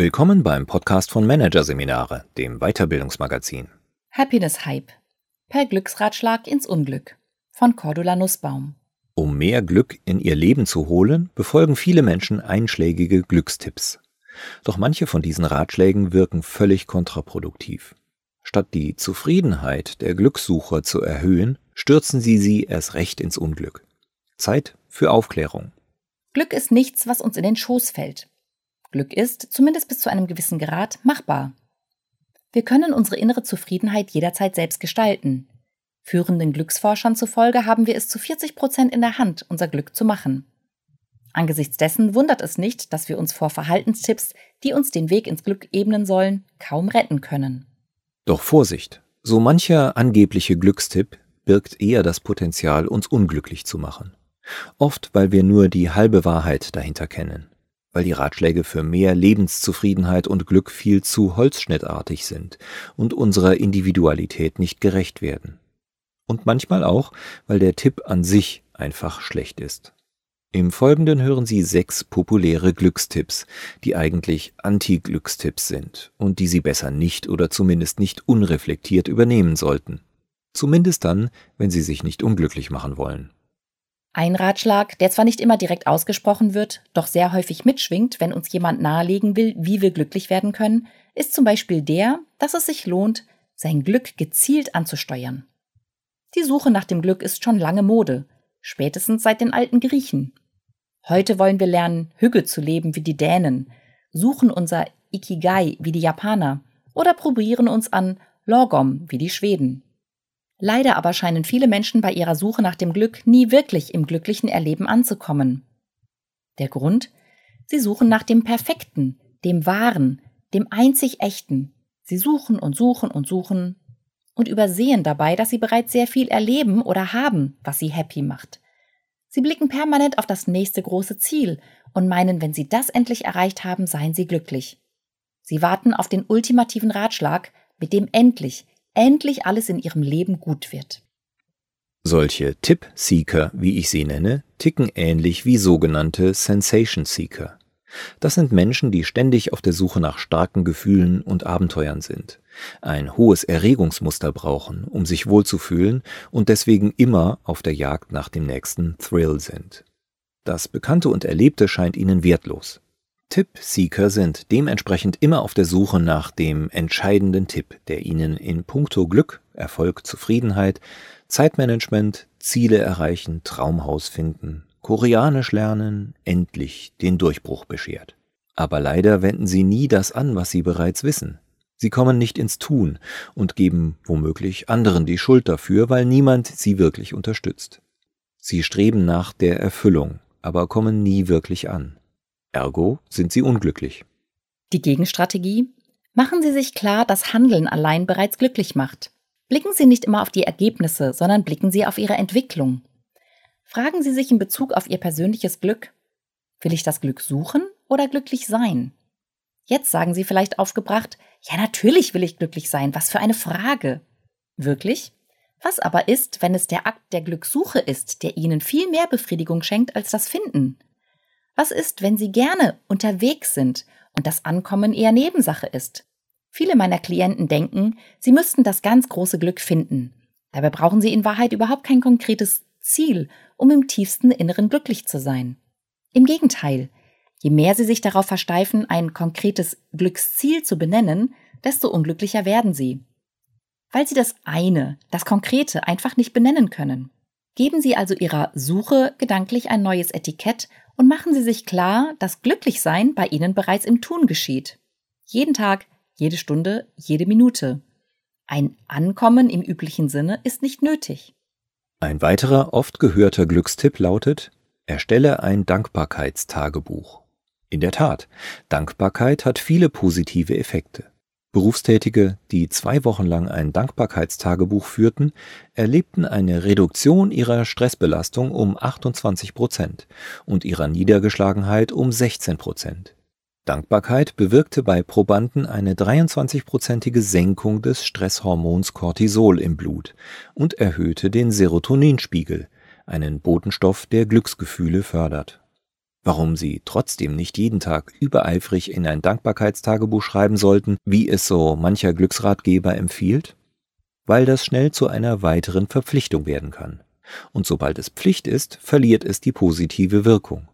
Willkommen beim Podcast von Managerseminare, dem Weiterbildungsmagazin. Happiness Hype. Per Glücksratschlag ins Unglück. Von Cordula Nussbaum. Um mehr Glück in ihr Leben zu holen, befolgen viele Menschen einschlägige Glückstipps. Doch manche von diesen Ratschlägen wirken völlig kontraproduktiv. Statt die Zufriedenheit der Glückssucher zu erhöhen, stürzen sie sie erst recht ins Unglück. Zeit für Aufklärung. Glück ist nichts, was uns in den Schoß fällt. Glück ist, zumindest bis zu einem gewissen Grad, machbar. Wir können unsere innere Zufriedenheit jederzeit selbst gestalten. Führenden Glücksforschern zufolge haben wir es zu 40 Prozent in der Hand, unser Glück zu machen. Angesichts dessen wundert es nicht, dass wir uns vor Verhaltenstipps, die uns den Weg ins Glück ebnen sollen, kaum retten können. Doch Vorsicht! So mancher angebliche Glückstipp birgt eher das Potenzial, uns unglücklich zu machen. Oft, weil wir nur die halbe Wahrheit dahinter kennen weil die Ratschläge für mehr Lebenszufriedenheit und Glück viel zu holzschnittartig sind und unserer Individualität nicht gerecht werden. Und manchmal auch, weil der Tipp an sich einfach schlecht ist. Im Folgenden hören Sie sechs populäre Glückstipps, die eigentlich Anti-Glückstipps sind und die Sie besser nicht oder zumindest nicht unreflektiert übernehmen sollten. Zumindest dann, wenn Sie sich nicht unglücklich machen wollen. Ein Ratschlag, der zwar nicht immer direkt ausgesprochen wird, doch sehr häufig mitschwingt, wenn uns jemand nahelegen will, wie wir glücklich werden können, ist zum Beispiel der, dass es sich lohnt, sein Glück gezielt anzusteuern. Die Suche nach dem Glück ist schon lange Mode, spätestens seit den alten Griechen. Heute wollen wir lernen, Hügge zu leben wie die Dänen, suchen unser Ikigai wie die Japaner oder probieren uns an Lorgom wie die Schweden. Leider aber scheinen viele Menschen bei ihrer Suche nach dem Glück nie wirklich im glücklichen Erleben anzukommen. Der Grund? Sie suchen nach dem Perfekten, dem Wahren, dem einzig Echten. Sie suchen und suchen und suchen und übersehen dabei, dass sie bereits sehr viel erleben oder haben, was sie happy macht. Sie blicken permanent auf das nächste große Ziel und meinen, wenn sie das endlich erreicht haben, seien sie glücklich. Sie warten auf den ultimativen Ratschlag, mit dem endlich, endlich alles in ihrem Leben gut wird. Solche Tipp-Seeker, wie ich sie nenne, ticken ähnlich wie sogenannte Sensation-Seeker. Das sind Menschen, die ständig auf der Suche nach starken Gefühlen und Abenteuern sind, ein hohes Erregungsmuster brauchen, um sich wohlzufühlen und deswegen immer auf der Jagd nach dem nächsten Thrill sind. Das Bekannte und Erlebte scheint ihnen wertlos. Tipp-Seeker sind dementsprechend immer auf der Suche nach dem entscheidenden Tipp, der ihnen in puncto Glück, Erfolg, Zufriedenheit, Zeitmanagement, Ziele erreichen, Traumhaus finden, Koreanisch lernen, endlich den Durchbruch beschert. Aber leider wenden sie nie das an, was sie bereits wissen. Sie kommen nicht ins Tun und geben womöglich anderen die Schuld dafür, weil niemand sie wirklich unterstützt. Sie streben nach der Erfüllung, aber kommen nie wirklich an. Ergo sind sie unglücklich. Die Gegenstrategie? Machen Sie sich klar, dass Handeln allein bereits glücklich macht. Blicken Sie nicht immer auf die Ergebnisse, sondern blicken Sie auf Ihre Entwicklung. Fragen Sie sich in Bezug auf Ihr persönliches Glück, will ich das Glück suchen oder glücklich sein? Jetzt sagen Sie vielleicht aufgebracht, ja natürlich will ich glücklich sein, was für eine Frage. Wirklich? Was aber ist, wenn es der Akt der Glückssuche ist, der Ihnen viel mehr Befriedigung schenkt als das Finden? Was ist, wenn Sie gerne unterwegs sind und das Ankommen eher Nebensache ist? Viele meiner Klienten denken, sie müssten das ganz große Glück finden. Dabei brauchen sie in Wahrheit überhaupt kein konkretes Ziel, um im tiefsten Inneren glücklich zu sein. Im Gegenteil, je mehr sie sich darauf versteifen, ein konkretes Glücksziel zu benennen, desto unglücklicher werden sie. Weil sie das eine, das Konkrete einfach nicht benennen können. Geben Sie also Ihrer Suche gedanklich ein neues Etikett und machen Sie sich klar, dass Glücklichsein bei Ihnen bereits im Tun geschieht. Jeden Tag, jede Stunde, jede Minute. Ein Ankommen im üblichen Sinne ist nicht nötig. Ein weiterer oft gehörter Glückstipp lautet, erstelle ein Dankbarkeitstagebuch. In der Tat, Dankbarkeit hat viele positive Effekte. Berufstätige, die zwei Wochen lang ein Dankbarkeitstagebuch führten, erlebten eine Reduktion ihrer Stressbelastung um 28 Prozent und ihrer Niedergeschlagenheit um 16 Prozent. Dankbarkeit bewirkte bei Probanden eine 23-prozentige Senkung des Stresshormons Cortisol im Blut und erhöhte den Serotoninspiegel, einen Botenstoff, der Glücksgefühle fördert. Warum Sie trotzdem nicht jeden Tag übereifrig in ein Dankbarkeitstagebuch schreiben sollten, wie es so mancher Glücksratgeber empfiehlt? Weil das schnell zu einer weiteren Verpflichtung werden kann. Und sobald es Pflicht ist, verliert es die positive Wirkung.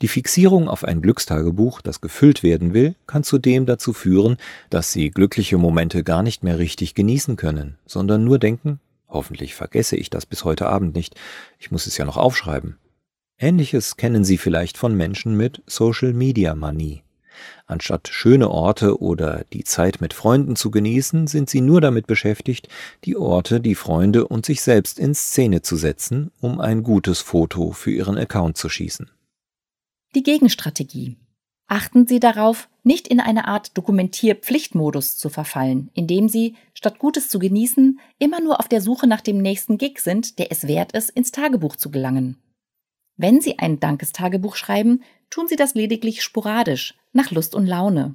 Die Fixierung auf ein Glückstagebuch, das gefüllt werden will, kann zudem dazu führen, dass Sie glückliche Momente gar nicht mehr richtig genießen können, sondern nur denken, hoffentlich vergesse ich das bis heute Abend nicht, ich muss es ja noch aufschreiben. Ähnliches kennen Sie vielleicht von Menschen mit Social Media Money. Anstatt schöne Orte oder die Zeit mit Freunden zu genießen, sind sie nur damit beschäftigt, die Orte, die Freunde und sich selbst in Szene zu setzen, um ein gutes Foto für ihren Account zu schießen. Die Gegenstrategie. Achten Sie darauf, nicht in eine Art Dokumentier-Pflichtmodus zu verfallen, indem Sie, statt Gutes zu genießen, immer nur auf der Suche nach dem nächsten Gig sind, der es wert ist, ins Tagebuch zu gelangen. Wenn Sie ein Dankestagebuch schreiben, tun Sie das lediglich sporadisch, nach Lust und Laune.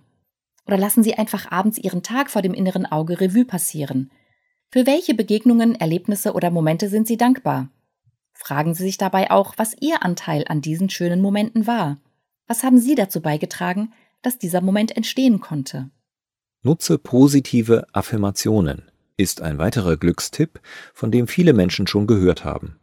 Oder lassen Sie einfach abends Ihren Tag vor dem inneren Auge Revue passieren. Für welche Begegnungen, Erlebnisse oder Momente sind Sie dankbar? Fragen Sie sich dabei auch, was Ihr Anteil an diesen schönen Momenten war. Was haben Sie dazu beigetragen, dass dieser Moment entstehen konnte? Nutze positive Affirmationen ist ein weiterer Glückstipp, von dem viele Menschen schon gehört haben.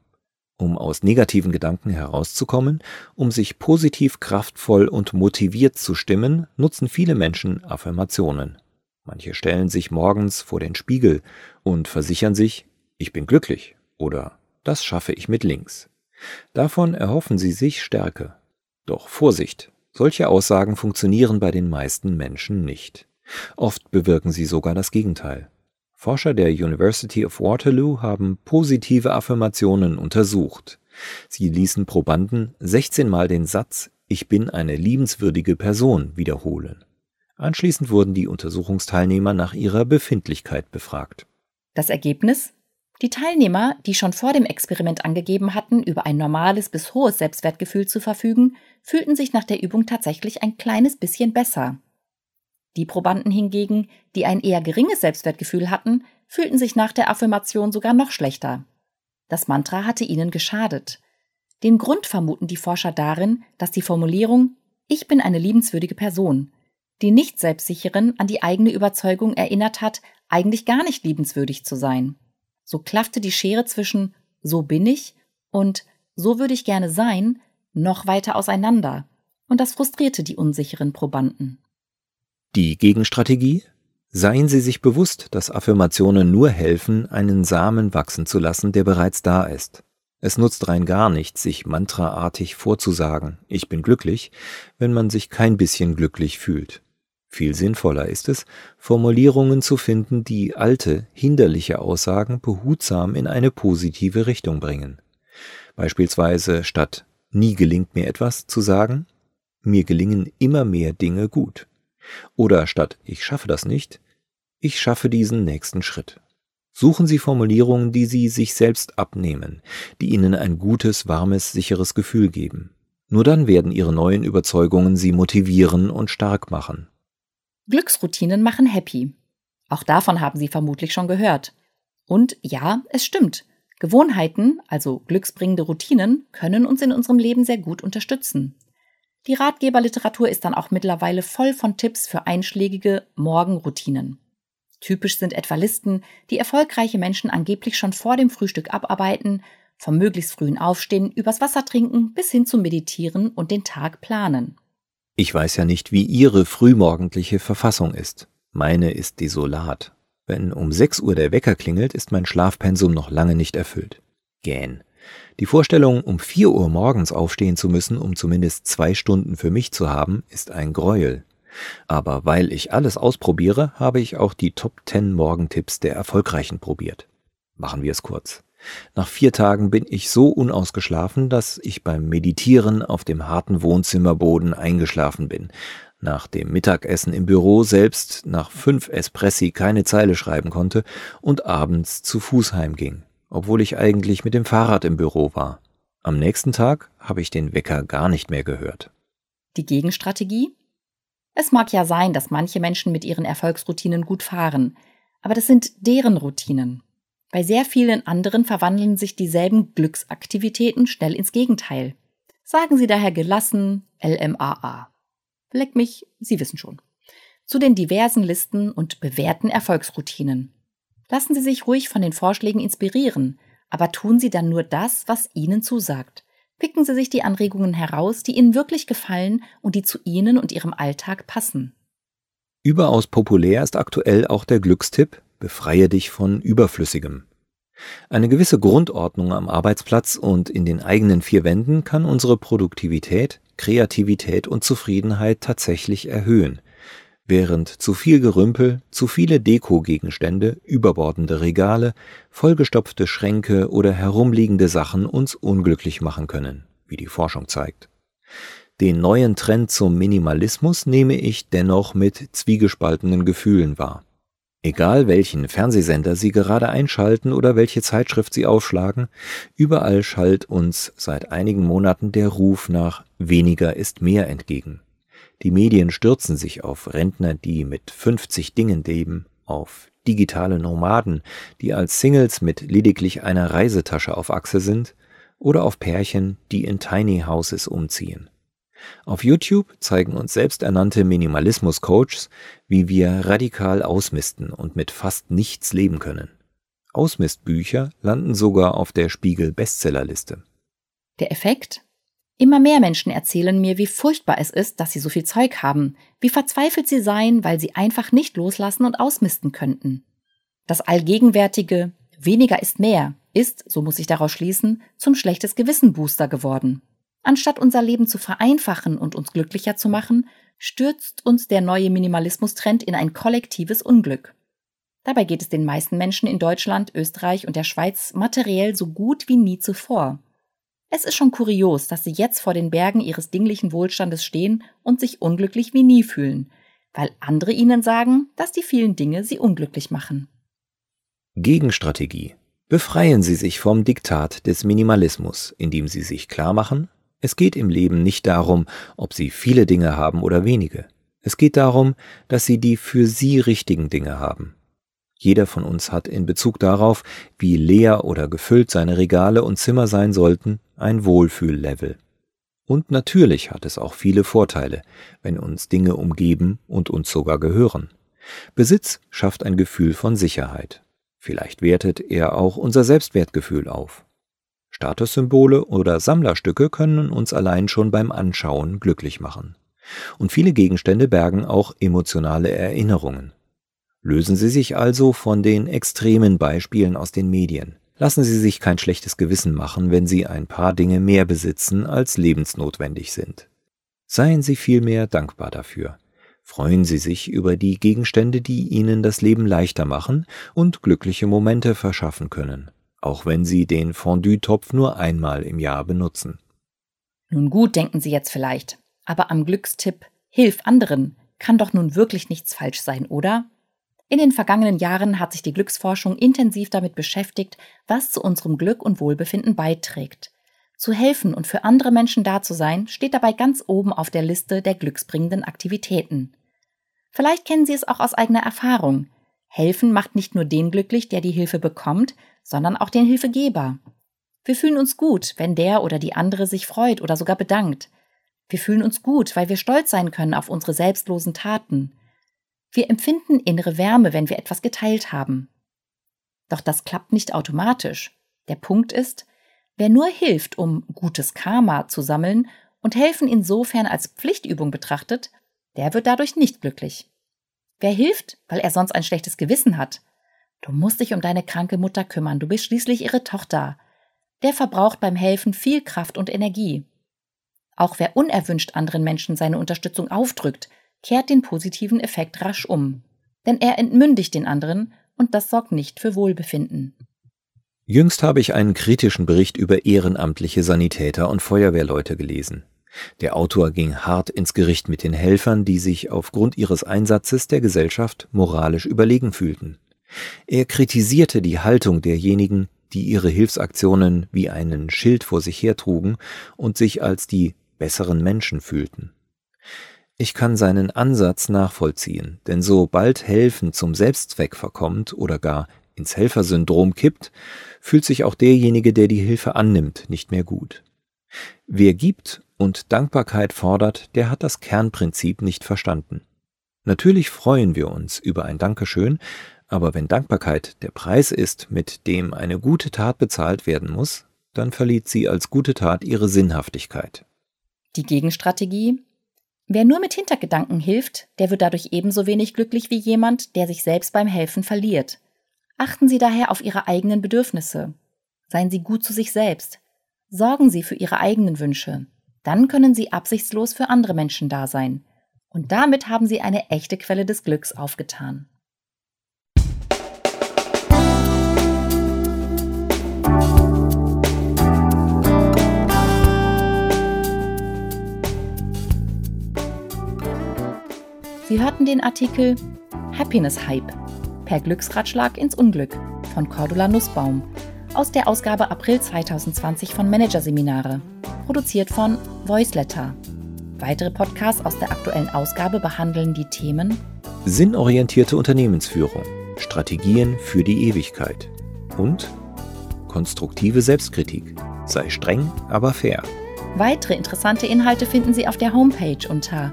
Um aus negativen Gedanken herauszukommen, um sich positiv, kraftvoll und motiviert zu stimmen, nutzen viele Menschen Affirmationen. Manche stellen sich morgens vor den Spiegel und versichern sich, ich bin glücklich oder das schaffe ich mit links. Davon erhoffen sie sich Stärke. Doch Vorsicht, solche Aussagen funktionieren bei den meisten Menschen nicht. Oft bewirken sie sogar das Gegenteil. Forscher der University of Waterloo haben positive Affirmationen untersucht. Sie ließen Probanden 16 Mal den Satz Ich bin eine liebenswürdige Person wiederholen. Anschließend wurden die Untersuchungsteilnehmer nach ihrer Befindlichkeit befragt. Das Ergebnis? Die Teilnehmer, die schon vor dem Experiment angegeben hatten, über ein normales bis hohes Selbstwertgefühl zu verfügen, fühlten sich nach der Übung tatsächlich ein kleines bisschen besser. Die Probanden hingegen, die ein eher geringes Selbstwertgefühl hatten, fühlten sich nach der Affirmation sogar noch schlechter. Das Mantra hatte ihnen geschadet. Den Grund vermuten die Forscher darin, dass die Formulierung Ich bin eine liebenswürdige Person die nicht selbstsicheren an die eigene Überzeugung erinnert hat, eigentlich gar nicht liebenswürdig zu sein. So klaffte die Schere zwischen so bin ich und so würde ich gerne sein noch weiter auseinander, und das frustrierte die unsicheren Probanden. Die Gegenstrategie? Seien Sie sich bewusst, dass Affirmationen nur helfen, einen Samen wachsen zu lassen, der bereits da ist. Es nutzt rein gar nichts, sich mantraartig vorzusagen, ich bin glücklich, wenn man sich kein bisschen glücklich fühlt. Viel sinnvoller ist es, Formulierungen zu finden, die alte, hinderliche Aussagen behutsam in eine positive Richtung bringen. Beispielsweise statt nie gelingt mir etwas zu sagen, mir gelingen immer mehr Dinge gut. Oder statt ich schaffe das nicht, ich schaffe diesen nächsten Schritt. Suchen Sie Formulierungen, die Sie sich selbst abnehmen, die Ihnen ein gutes, warmes, sicheres Gefühl geben. Nur dann werden Ihre neuen Überzeugungen Sie motivieren und stark machen. Glücksroutinen machen happy. Auch davon haben Sie vermutlich schon gehört. Und ja, es stimmt. Gewohnheiten, also glücksbringende Routinen, können uns in unserem Leben sehr gut unterstützen. Die Ratgeberliteratur ist dann auch mittlerweile voll von Tipps für einschlägige Morgenroutinen. Typisch sind etwa Listen, die erfolgreiche Menschen angeblich schon vor dem Frühstück abarbeiten, vom möglichst frühen Aufstehen übers Wasser trinken bis hin zum Meditieren und den Tag planen. Ich weiß ja nicht, wie Ihre frühmorgendliche Verfassung ist. Meine ist desolat. Wenn um 6 Uhr der Wecker klingelt, ist mein Schlafpensum noch lange nicht erfüllt. Gähn. Die Vorstellung, um 4 Uhr morgens aufstehen zu müssen, um zumindest zwei Stunden für mich zu haben, ist ein Gräuel. Aber weil ich alles ausprobiere, habe ich auch die Top 10 Morgentipps der Erfolgreichen probiert. Machen wir es kurz. Nach vier Tagen bin ich so unausgeschlafen, dass ich beim Meditieren auf dem harten Wohnzimmerboden eingeschlafen bin. Nach dem Mittagessen im Büro selbst nach fünf Espressi keine Zeile schreiben konnte und abends zu Fuß heimging, obwohl ich eigentlich mit dem Fahrrad im Büro war. Am nächsten Tag habe ich den Wecker gar nicht mehr gehört. Die Gegenstrategie? Es mag ja sein, dass manche Menschen mit ihren Erfolgsroutinen gut fahren, aber das sind deren Routinen. Bei sehr vielen anderen verwandeln sich dieselben Glücksaktivitäten schnell ins Gegenteil. Sagen Sie daher gelassen LMAA. Leck mich, Sie wissen schon. Zu den diversen Listen und bewährten Erfolgsroutinen. Lassen Sie sich ruhig von den Vorschlägen inspirieren, aber tun Sie dann nur das, was Ihnen zusagt. Picken Sie sich die Anregungen heraus, die Ihnen wirklich gefallen und die zu Ihnen und Ihrem Alltag passen. Überaus populär ist aktuell auch der Glückstipp Befreie dich von Überflüssigem. Eine gewisse Grundordnung am Arbeitsplatz und in den eigenen vier Wänden kann unsere Produktivität, Kreativität und Zufriedenheit tatsächlich erhöhen, während zu viel Gerümpel, zu viele Dekogegenstände, überbordende Regale, vollgestopfte Schränke oder herumliegende Sachen uns unglücklich machen können, wie die Forschung zeigt. Den neuen Trend zum Minimalismus nehme ich dennoch mit zwiegespaltenen Gefühlen wahr. Egal welchen Fernsehsender Sie gerade einschalten oder welche Zeitschrift Sie aufschlagen, überall schallt uns seit einigen Monaten der Ruf nach weniger ist mehr entgegen. Die Medien stürzen sich auf Rentner, die mit 50 Dingen leben, auf digitale Nomaden, die als Singles mit lediglich einer Reisetasche auf Achse sind, oder auf Pärchen, die in Tiny Houses umziehen. Auf YouTube zeigen uns selbsternannte Minimalismus-Coaches, wie wir radikal ausmisten und mit fast nichts leben können. Ausmistbücher landen sogar auf der Spiegel Bestsellerliste. Der Effekt? Immer mehr Menschen erzählen mir, wie furchtbar es ist, dass sie so viel Zeug haben, wie verzweifelt sie seien, weil sie einfach nicht loslassen und ausmisten könnten. Das allgegenwärtige weniger ist mehr ist, so muss ich daraus schließen, zum schlechtes Gewissen Booster geworden. Anstatt unser Leben zu vereinfachen und uns glücklicher zu machen, stürzt uns der neue Minimalismus-Trend in ein kollektives Unglück. Dabei geht es den meisten Menschen in Deutschland, Österreich und der Schweiz materiell so gut wie nie zuvor. Es ist schon kurios, dass sie jetzt vor den Bergen ihres dinglichen Wohlstandes stehen und sich unglücklich wie nie fühlen, weil andere ihnen sagen, dass die vielen Dinge sie unglücklich machen. Gegenstrategie. Befreien Sie sich vom Diktat des Minimalismus, indem Sie sich klar machen, es geht im Leben nicht darum, ob Sie viele Dinge haben oder wenige. Es geht darum, dass Sie die für Sie richtigen Dinge haben. Jeder von uns hat in Bezug darauf, wie leer oder gefüllt seine Regale und Zimmer sein sollten, ein Wohlfühllevel. Und natürlich hat es auch viele Vorteile, wenn uns Dinge umgeben und uns sogar gehören. Besitz schafft ein Gefühl von Sicherheit. Vielleicht wertet er auch unser Selbstwertgefühl auf. Statussymbole oder Sammlerstücke können uns allein schon beim Anschauen glücklich machen. Und viele Gegenstände bergen auch emotionale Erinnerungen. Lösen Sie sich also von den extremen Beispielen aus den Medien. Lassen Sie sich kein schlechtes Gewissen machen, wenn Sie ein paar Dinge mehr besitzen, als lebensnotwendig sind. Seien Sie vielmehr dankbar dafür. Freuen Sie sich über die Gegenstände, die Ihnen das Leben leichter machen und glückliche Momente verschaffen können, auch wenn Sie den Fondue-Topf nur einmal im Jahr benutzen. Nun gut, denken Sie jetzt vielleicht, aber am Glückstipp Hilf anderen kann doch nun wirklich nichts falsch sein, oder? In den vergangenen Jahren hat sich die Glücksforschung intensiv damit beschäftigt, was zu unserem Glück und Wohlbefinden beiträgt. Zu helfen und für andere Menschen da zu sein, steht dabei ganz oben auf der Liste der glücksbringenden Aktivitäten. Vielleicht kennen Sie es auch aus eigener Erfahrung. Helfen macht nicht nur den glücklich, der die Hilfe bekommt, sondern auch den Hilfegeber. Wir fühlen uns gut, wenn der oder die andere sich freut oder sogar bedankt. Wir fühlen uns gut, weil wir stolz sein können auf unsere selbstlosen Taten. Wir empfinden innere Wärme, wenn wir etwas geteilt haben. Doch das klappt nicht automatisch. Der Punkt ist, wer nur hilft, um gutes Karma zu sammeln und helfen insofern als Pflichtübung betrachtet, der wird dadurch nicht glücklich. Wer hilft, weil er sonst ein schlechtes Gewissen hat? Du musst dich um deine kranke Mutter kümmern, du bist schließlich ihre Tochter. Der verbraucht beim Helfen viel Kraft und Energie. Auch wer unerwünscht anderen Menschen seine Unterstützung aufdrückt, kehrt den positiven Effekt rasch um. Denn er entmündigt den anderen und das sorgt nicht für Wohlbefinden. Jüngst habe ich einen kritischen Bericht über ehrenamtliche Sanitäter und Feuerwehrleute gelesen. Der Autor ging hart ins Gericht mit den Helfern, die sich aufgrund ihres Einsatzes der Gesellschaft moralisch überlegen fühlten. Er kritisierte die Haltung derjenigen, die ihre Hilfsaktionen wie einen Schild vor sich hertrugen und sich als die besseren Menschen fühlten. Ich kann seinen Ansatz nachvollziehen, denn sobald Helfen zum Selbstzweck verkommt oder gar ins Helfersyndrom kippt, fühlt sich auch derjenige, der die Hilfe annimmt, nicht mehr gut. Wer gibt und Dankbarkeit fordert, der hat das Kernprinzip nicht verstanden. Natürlich freuen wir uns über ein Dankeschön, aber wenn Dankbarkeit der Preis ist, mit dem eine gute Tat bezahlt werden muss, dann verliert sie als gute Tat ihre Sinnhaftigkeit. Die Gegenstrategie Wer nur mit Hintergedanken hilft, der wird dadurch ebenso wenig glücklich wie jemand, der sich selbst beim Helfen verliert. Achten Sie daher auf Ihre eigenen Bedürfnisse. Seien Sie gut zu sich selbst. Sorgen Sie für Ihre eigenen Wünsche. Dann können Sie absichtslos für andere Menschen da sein. Und damit haben Sie eine echte Quelle des Glücks aufgetan. Sie hörten den Artikel Happiness Hype per Glücksratschlag ins Unglück von Cordula Nussbaum aus der Ausgabe April 2020 von Managerseminare, produziert von Voiceletter. Weitere Podcasts aus der aktuellen Ausgabe behandeln die Themen Sinnorientierte Unternehmensführung, Strategien für die Ewigkeit und konstruktive Selbstkritik. Sei streng, aber fair. Weitere interessante Inhalte finden Sie auf der Homepage unter